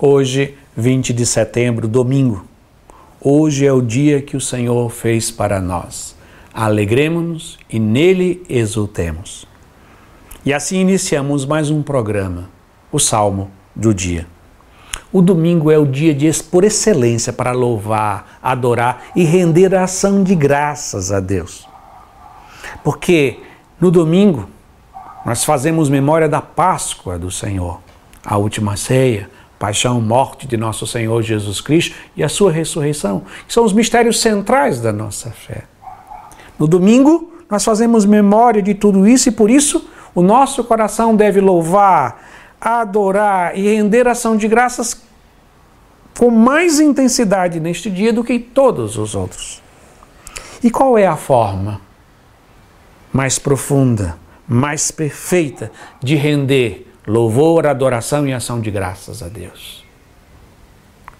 Hoje, 20 de setembro, domingo. Hoje é o dia que o Senhor fez para nós. Alegremos-nos e nele exultemos. E assim iniciamos mais um programa, o Salmo do Dia. O domingo é o dia de, por excelência para louvar, adorar e render a ação de graças a Deus. Porque no domingo nós fazemos memória da Páscoa do Senhor, a última ceia, paixão, morte de nosso Senhor Jesus Cristo e a sua ressurreição, que são os mistérios centrais da nossa fé. No domingo, nós fazemos memória de tudo isso e por isso o nosso coração deve louvar, adorar e render ação de graças com mais intensidade neste dia do que em todos os outros. E qual é a forma mais profunda, mais perfeita de render louvor, adoração e ação de graças a Deus.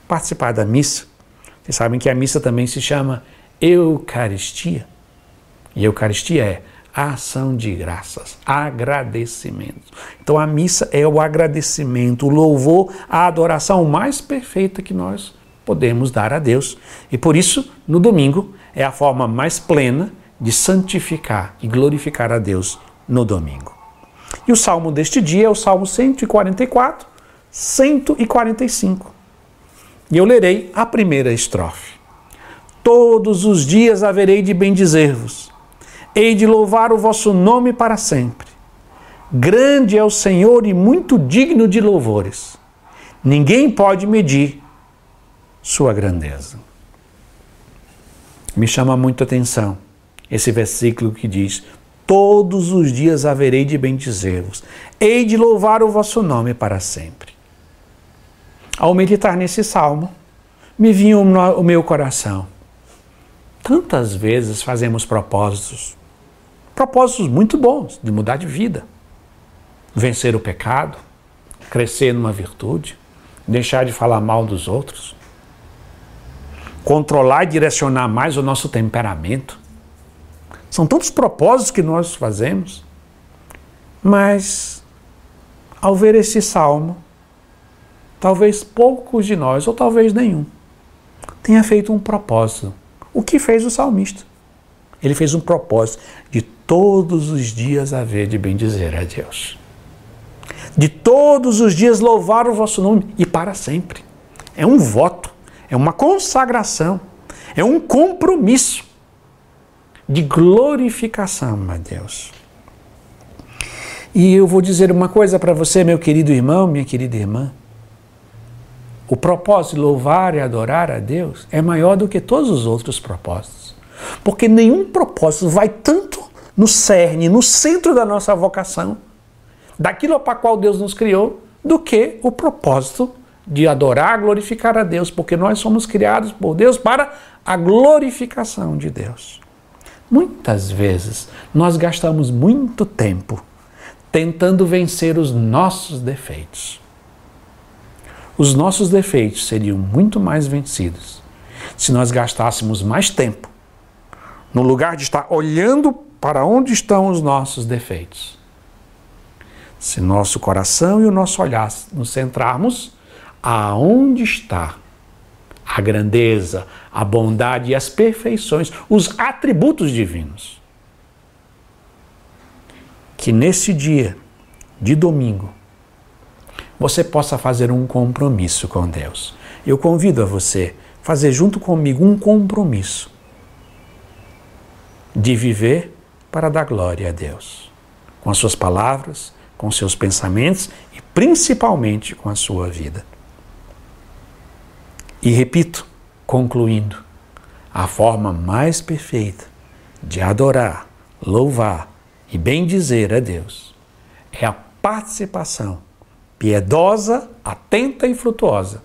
Participar da missa. Vocês sabem que a missa também se chama Eucaristia. E Eucaristia é ação de graças, agradecimento. Então a missa é o agradecimento, o louvor, a adoração mais perfeita que nós podemos dar a Deus. E por isso, no domingo, é a forma mais plena de santificar e glorificar a Deus no domingo. E o salmo deste dia é o salmo 144, 145. E eu lerei a primeira estrofe. Todos os dias haverei de bendizer-vos, hei de louvar o vosso nome para sempre. Grande é o Senhor e muito digno de louvores. Ninguém pode medir sua grandeza. Me chama muito a atenção esse versículo que diz: todos os dias haverei de bendizer-vos. Hei de louvar o vosso nome para sempre. Ao meditar nesse salmo, me vinha o meu coração. Tantas vezes fazemos propósitos, propósitos muito bons de mudar de vida, vencer o pecado, crescer numa virtude, deixar de falar mal dos outros, controlar e direcionar mais o nosso temperamento são tantos propósitos que nós fazemos, mas ao ver esse salmo, talvez poucos de nós, ou talvez nenhum, tenha feito um propósito. O que fez o salmista? Ele fez um propósito de todos os dias haver de bendizer a Deus. De todos os dias louvar o vosso nome e para sempre. É um voto, é uma consagração, é um compromisso de glorificação a Deus. E eu vou dizer uma coisa para você, meu querido irmão, minha querida irmã. O propósito de louvar e adorar a Deus é maior do que todos os outros propósitos. Porque nenhum propósito vai tanto no cerne, no centro da nossa vocação, daquilo para qual Deus nos criou, do que o propósito de adorar, glorificar a Deus, porque nós somos criados por Deus para a glorificação de Deus. Muitas vezes nós gastamos muito tempo tentando vencer os nossos defeitos. Os nossos defeitos seriam muito mais vencidos se nós gastássemos mais tempo no lugar de estar olhando para onde estão os nossos defeitos. Se nosso coração e o nosso olhar nos centrarmos aonde está a grandeza, a bondade e as perfeições, os atributos divinos. Que nesse dia de domingo você possa fazer um compromisso com Deus. Eu convido a você fazer junto comigo um compromisso de viver para dar glória a Deus, com as suas palavras, com seus pensamentos e principalmente com a sua vida. E repito, concluindo, a forma mais perfeita de adorar, louvar e bendizer a Deus é a participação piedosa, atenta e frutuosa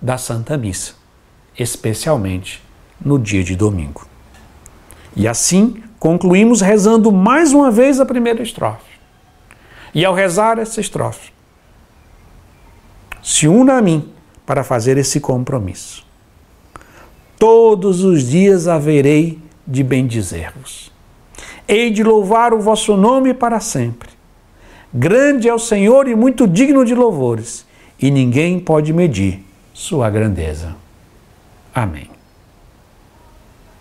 da Santa Missa, especialmente no dia de domingo. E assim concluímos rezando mais uma vez a primeira estrofe. E ao rezar essa estrofe, se una a mim para fazer esse compromisso. Todos os dias haverei de bendizer-vos. Hei de louvar o vosso nome para sempre. Grande é o Senhor e muito digno de louvores, e ninguém pode medir sua grandeza. Amém.